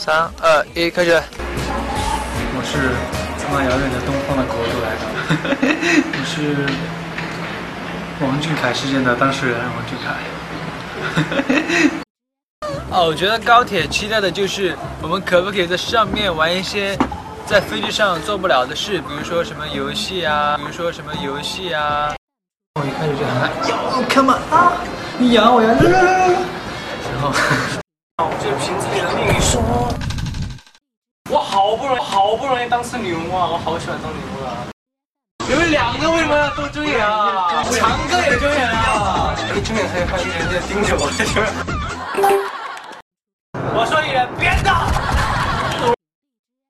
三二一，开始！我是从那遥远的东方的国度来的，我是王俊凯事件的当事人王俊凯。哦，我觉得高铁期待的就是我们可不可以在上面玩一些在飞机上做不了的事，比如说什么游戏啊，比如说什么游戏啊。我一开始就喊他，Come on 啊，你养我呀。就凭自己的命运说，我好不容易好不容易当次女巫啊，我好喜欢当女巫啊！你们两个为什么要都睁眼啊？强哥也睁眼啊！一睁眼他就看一人家盯着我，是。